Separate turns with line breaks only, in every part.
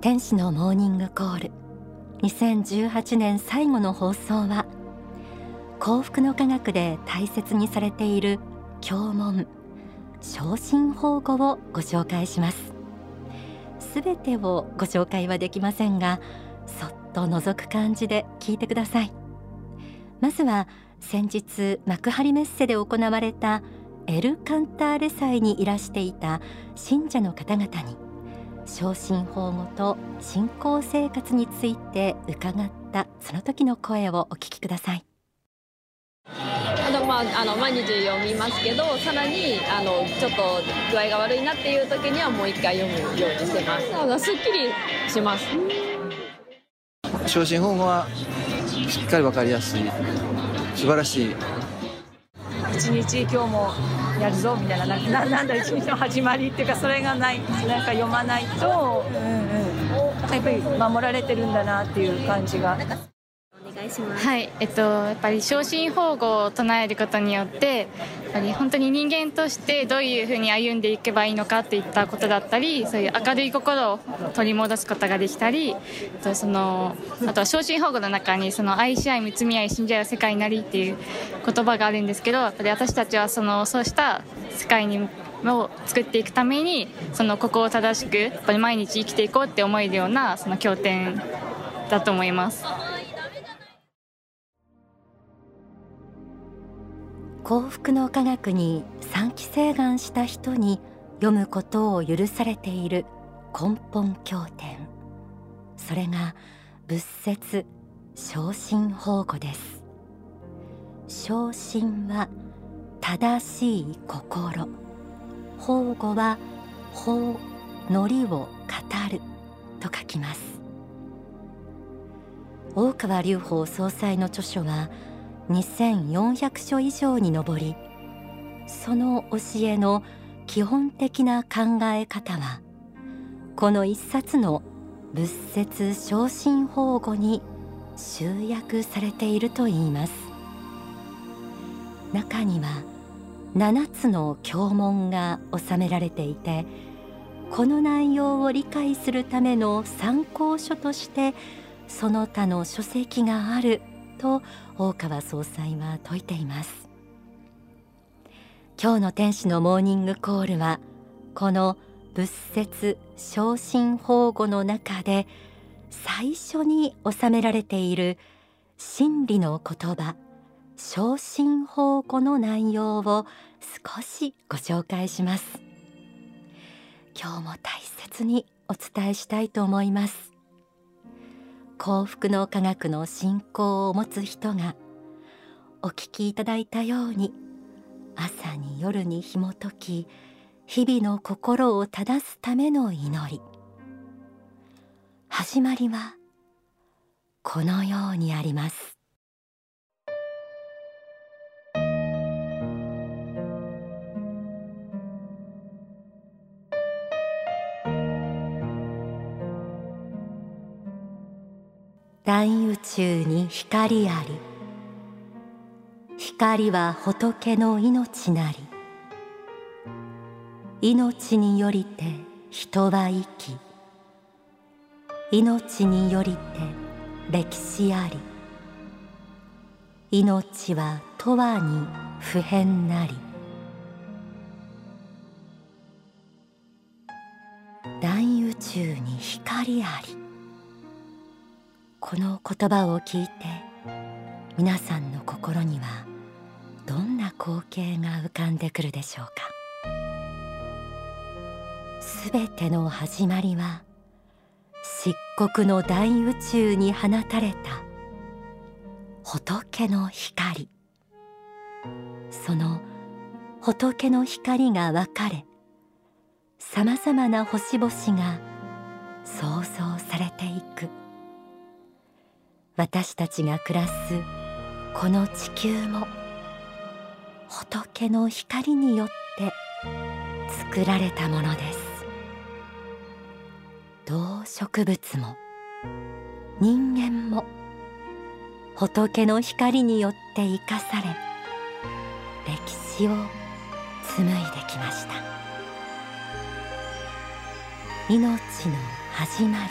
天使のモーニングコール。2018年最後の放送は幸福の科学で大切にされている教文昇進保護をご紹介します。すべてをご紹介はできませんがそっと覗く感じで聞いてください。まずは先日幕張メッセで行われたエル・カンターレ祭にいらしていた信者の方々に昇進保護と信仰生活について伺ったその時の声をお聞きください。
あの、まあ、あの毎日読みますけどさらにあのちょっと具合が悪いなっていう時にはもう一回読むようにしてます。すっきりします。
昇進保護はしっかり分かりやすい。素晴らしい。
一日今日もやるぞみたいなななんだ一日の始まりっていうかそれがないなんか読まないと、うんうん、やっぱり守られてるんだなっていう感じが。
はい、えっと、やっぱり昇進保護を唱えることによってやっぱり本当に人間としてどういうふうに歩んでいけばいいのかといったことだったりそういう明るい心を取り戻すことができたりとそのあとは昇進保護の中にその愛し合い見つみ合い信じ合う世界になりっていう言葉があるんですけどやっぱり私たちはそのそうした世界にを作っていくためにそのここを正しくやっぱり毎日生きていこうって思えるようなその経典だと思います。
幸福の科学に三期請願した人に読むことを許されている根本経典。それが仏説昇進法語です。昇進は正しい心。法語は法のりを語る。と書きます。大川隆法総裁の著書は2400書以上に上りその教えの基本的な考え方はこの一冊の仏説昇進法語に集約されているといいます。中には7つの経文が収められていてこの内容を理解するための参考書としてその他の書籍があると大川総裁は説いています。今日の天使のモーニングコールはこの仏説昇進法語の中で最初に収められている真理の言葉昇進法語の内容を少しご紹介します。今日も大切にお伝えしたいと思います。幸福の科学の信仰を持つ人がお聞きいただいたように朝に夜に紐解き日々の心を正すための祈り。始まりはこのようにあります。大宇宙に光あり光は仏の命なり命によりて人は生き命によりて歴史あり命は永遠に不変なり。大宇宙に光あり。この言葉を聞いて皆さんの心にはどんな光景が浮かんでくるでしょうか？すべての始まりは漆黒の大宇宙に放たれた仏の光。その仏の光が分かれさまざまな星々が創造されていく。私たちが暮らすこの地球も仏の光によって作られたものです。動植物も人間も仏の光によって生かされ歴史を紡いできました。命の始まり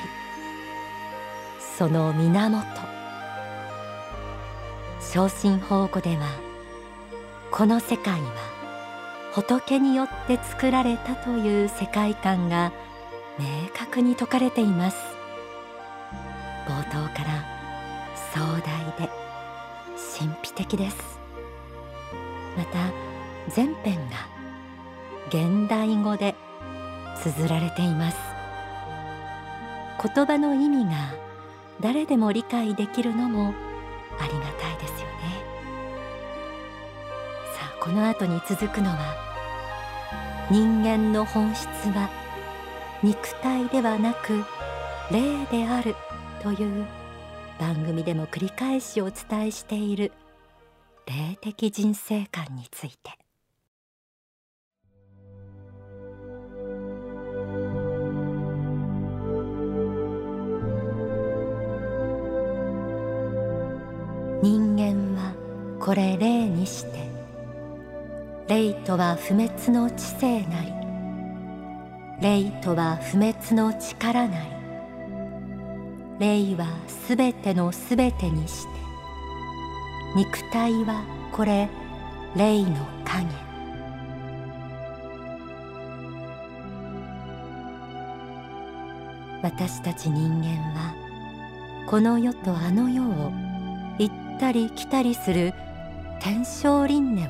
その源。昇進法語ではこの世界は仏によって作られたという世界観が明確に説かれています。冒頭から壮大で神秘的です。また全編が現代語で綴られています。言葉の意味が誰でも理解できるのもありがたいですよね。さあこの後に続くのは人間の本質は肉体ではなく霊であるという番組でも繰り返しお伝えしている霊的人生観について。人間はこれ霊にして霊とは不滅の知性なり霊とは不滅の力なり霊はすべてのすべてにして肉体はこれ霊の影。私たち人間はこの世とあの世をったり来たりする天正輪廻を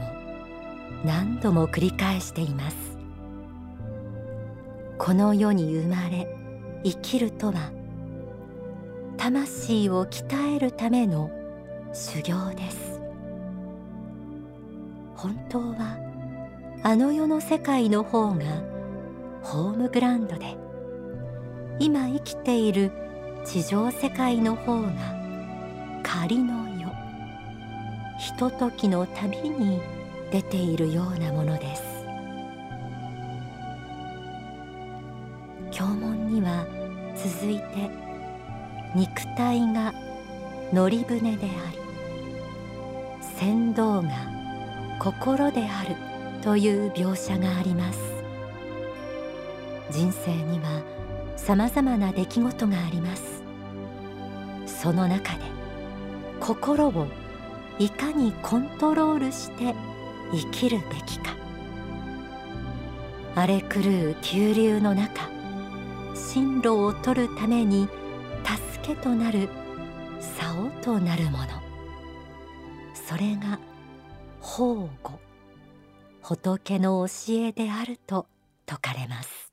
何度も繰り返しています。この世に生まれ生きるとは魂を鍛えるための修行です。本当はあの世の世界の方がホームグラウンドで今生きている地上世界の方が仮のひとときの旅に出ているようなものです。経文には続いて肉体が乗り船であり船頭が心であるという描写があります。人生にはさまざまな出来事があります。その中で心をいかにコントロールして生きるべきか。荒れ狂う急流の中進路を取るために助けとなる竿となるもの。それが法語仏の教えであると説かれます。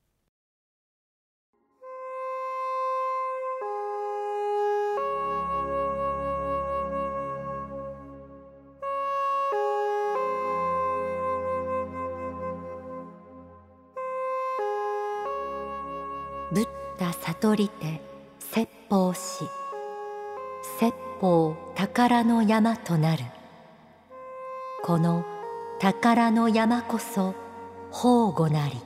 ダ悟りて説法し説法宝の山となる。この宝の山こそ宝語なり。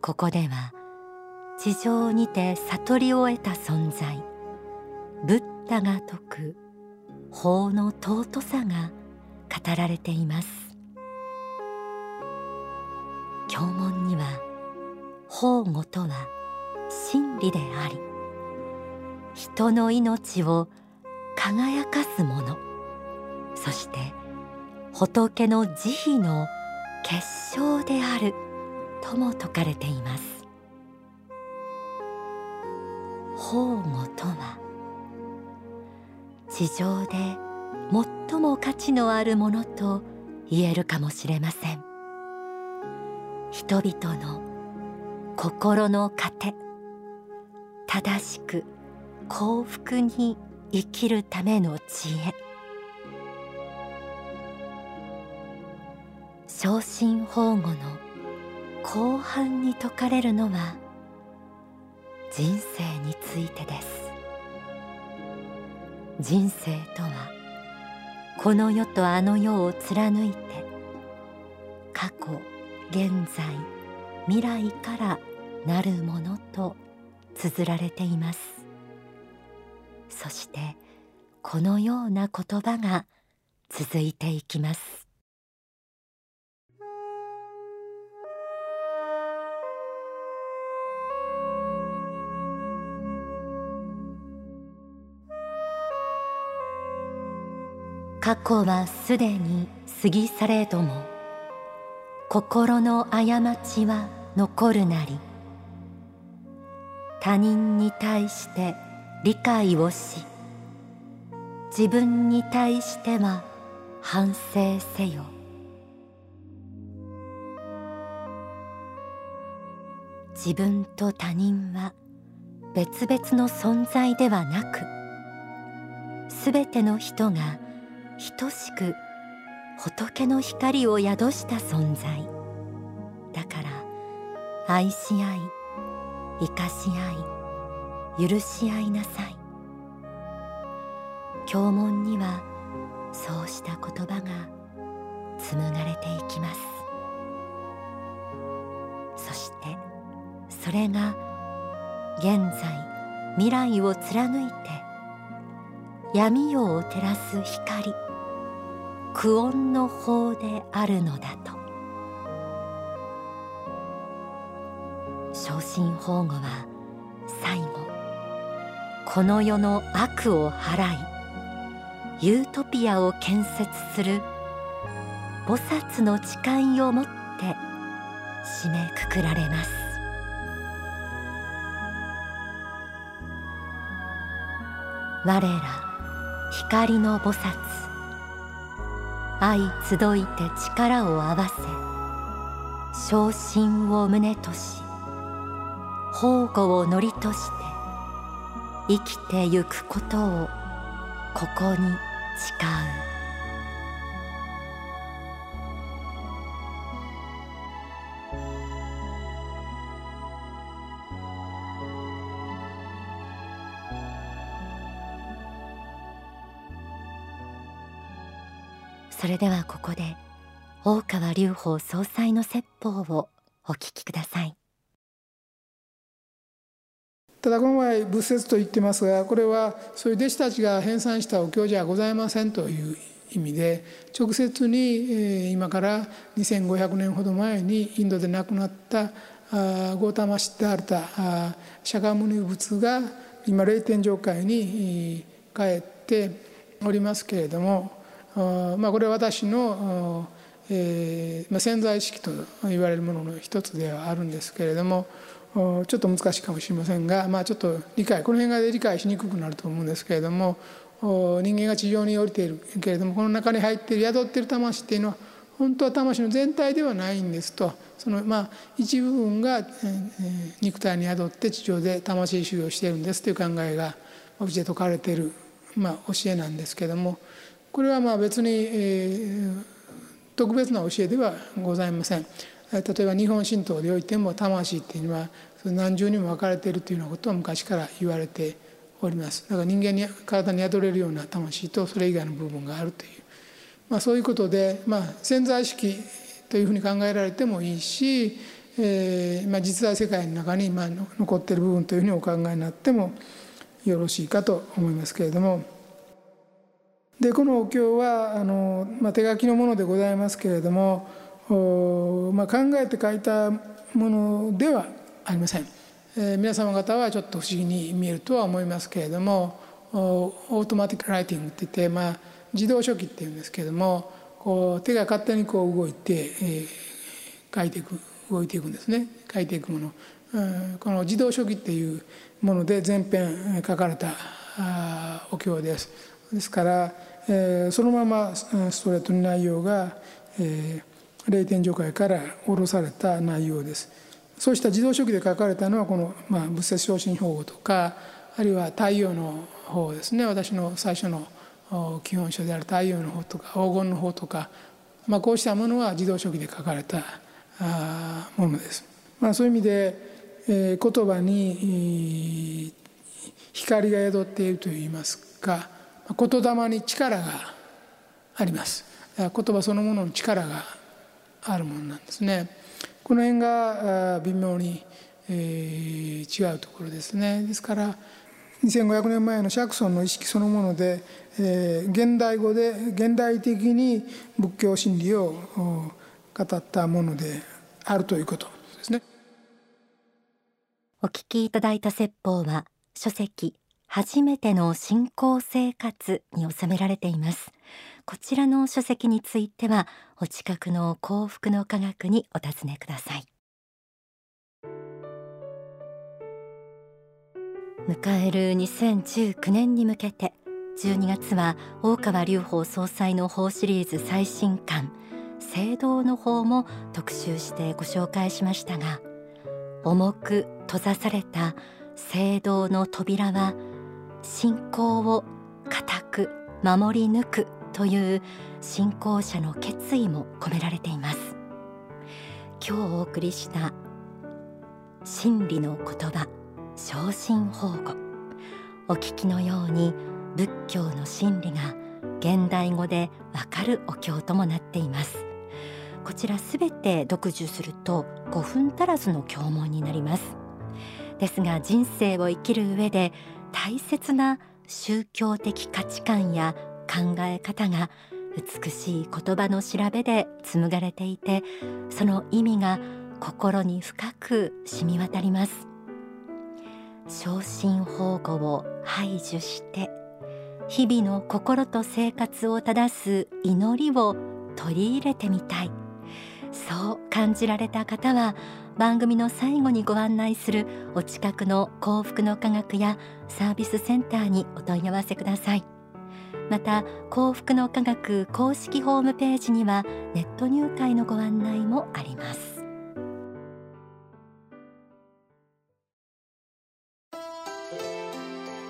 ここでは地上にて悟りを得た存在。ブッダが説く法の尊さが語られています。経文には法語とは真理であり人の命を輝かすものそして仏の慈悲の結晶であるとも説かれています。法語とは地上で最も価値のあるものと言えるかもしれません。人々の心の糧。正しく幸福に生きるための知恵。昇進法語の後半に説かれるのは人生についてです。人生とはこの世とあの世を貫いて過去現在未来からなるものと綴られています。そしてこのような言葉が続いていきます。過去はすでに過ぎ去れども心の過ちは残るなり。他人に対して理解をし自分に対しては反省せよ。自分と他人は別々の存在ではなくすべての人が等しく仏の光を宿した存在。だから愛し合い生かし合い許し合いなさい。経文にはそうした言葉が紡がれていきます。そしてそれが現在未来を貫いて闇夜を照らす光。苦音の法であるのだと。昇進法語は最後この世の悪を払いユートピアを建設する菩薩の誓いをもって締めくくられます。我ら光の菩薩愛集いて力を合わせ昇進を胸とし宝庫を乗りとして生きてゆくことをここに誓う。れではここで大川隆法総裁の説法をお聞きください。
ただこの前仏説と言ってますがこれはそういう弟子たちが編纂したお経じゃございませんという意味で直接に今から2500年ほど前にインドで亡くなったゴータマ・シッダールタシャカムニ仏が今霊天上界に帰っておりますけれどもまあこれは私のえー、潜在意識と言われるものの一つではあるんですけれどもちょっと難しいかもしれませんが、まあ、ちょっと理解この辺が理解しにくくなると思うんですけれども人間が地上に降りているけれどもこの中に入っている宿っている魂っていうのは本当は魂の全体ではないんですと。そのまあ一部分が肉体に宿って地上で魂修行しているんですという考えがうちで説かれている、まあ、教えなんですけどもこれはまあ別に、え、特別な教えではございません。例えば日本神道でおいても魂っていうのは何重にも分かれているというようなことは昔から言われております。だから人間に体に宿れるような魂とそれ以外の部分があるという、まあ、そういうことで、まあ、潜在意識というふうに考えられてもいいし、えーまあ、実在世界の中にま残っている部分というふうにお考えになってもよろしいかと思いますけれども。でこのお経はあの、まあ、手書きのものでございますけれどもまあ、考えて書いたものではありません、えー、皆様方はちょっと不思議に見えるとは思いますけれどもオートマティックライティングっていって、まあ、自動書記っていうんですけれどもこう手が勝手にこう動いて、えー、書いていく動いていくんですね。書いていくもの、うん、この自動書記っていうもので全編書かれたあお経です。ですから、えー、そのままストレートに内容が、えー霊天上界から下ろされた内容ですそうした自動書記で書かれたのはこの、まあ、仏説昇進法とかあるいは太陽の方ですね私の最初の基本書である太陽の方とか黄金の方とか、まあ、こうしたものは自動書記で書かれたあものです。まあ、そういう意味で、えー、言葉に光が宿っているといいますか言霊に力があります言葉そのものの力があるものなんですね。この辺が微妙に、えー、違うところですね。ですから2500年前のシャクソンの意識そのもので、えー、現代語で現代的に仏教真理を語ったものであるということですね。
お聞きいただいた説法は書籍初めての信仰生活に収められています。こちらの書籍についてはお近くの幸福の科学にお尋ねください。迎える2019年に向けて12月は大川隆法総裁の法シリーズ最新刊聖堂の法も特集してご紹介しましたが重く閉ざされた聖堂の扉は信仰を固く守り抜くという信仰者の決意も込められています。今日お送りした真理の言葉昇進保護お聞きのように仏教の真理が現代語でわかるお経ともなっています。こちらすべて読受すると5分足らずの経文になります。ですが人生を生きる上で大切な宗教的価値観や考え方が美しい言葉の調べで紡がれていてその意味が心に深く染み渡ります。昇進保護を排除して日々の心と生活を正す祈りを取り入れてみたい。そう感じられた方は番組の最後にご案内するお近くの幸福の科学やサービスセンターにお問い合わせください。また幸福の科学公式ホームページにはネット入会のご案内もあります。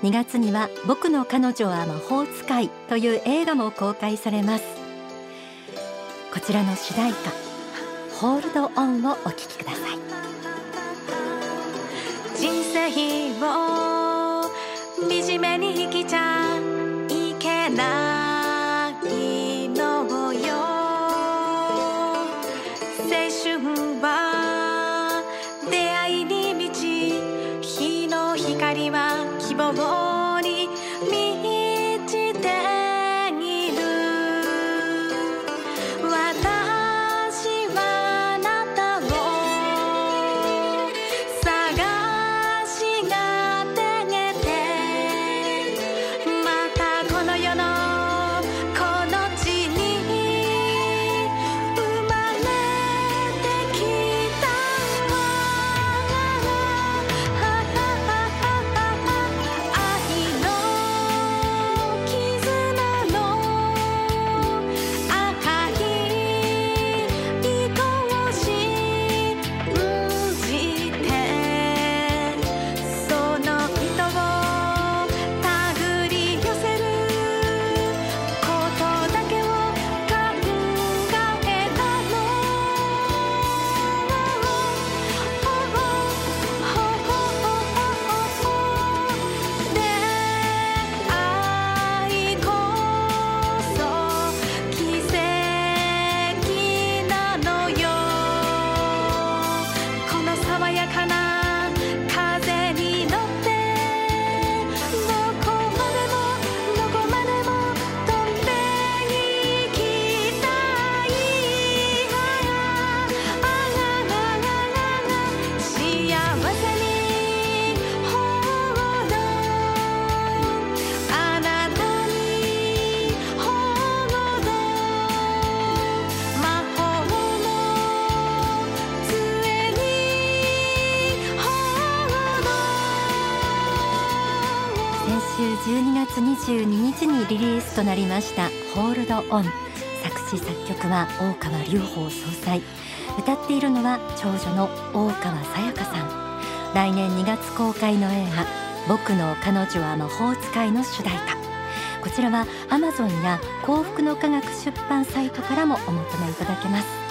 2月には僕の彼女は魔法使いという映画も公開されます。こちらの主題歌。ホールドオンをお聴きください。
人生を惨めに生きちゃ
う。22日にリリースとなりましたホールドオン作詞作曲は大川隆法総裁。歌っているのは長女の大川さやかさん。来年2月公開の映画僕の彼女は魔法使いの主題歌。こちらは Amazon や幸福の科学出版サイトからもお求めいただけます。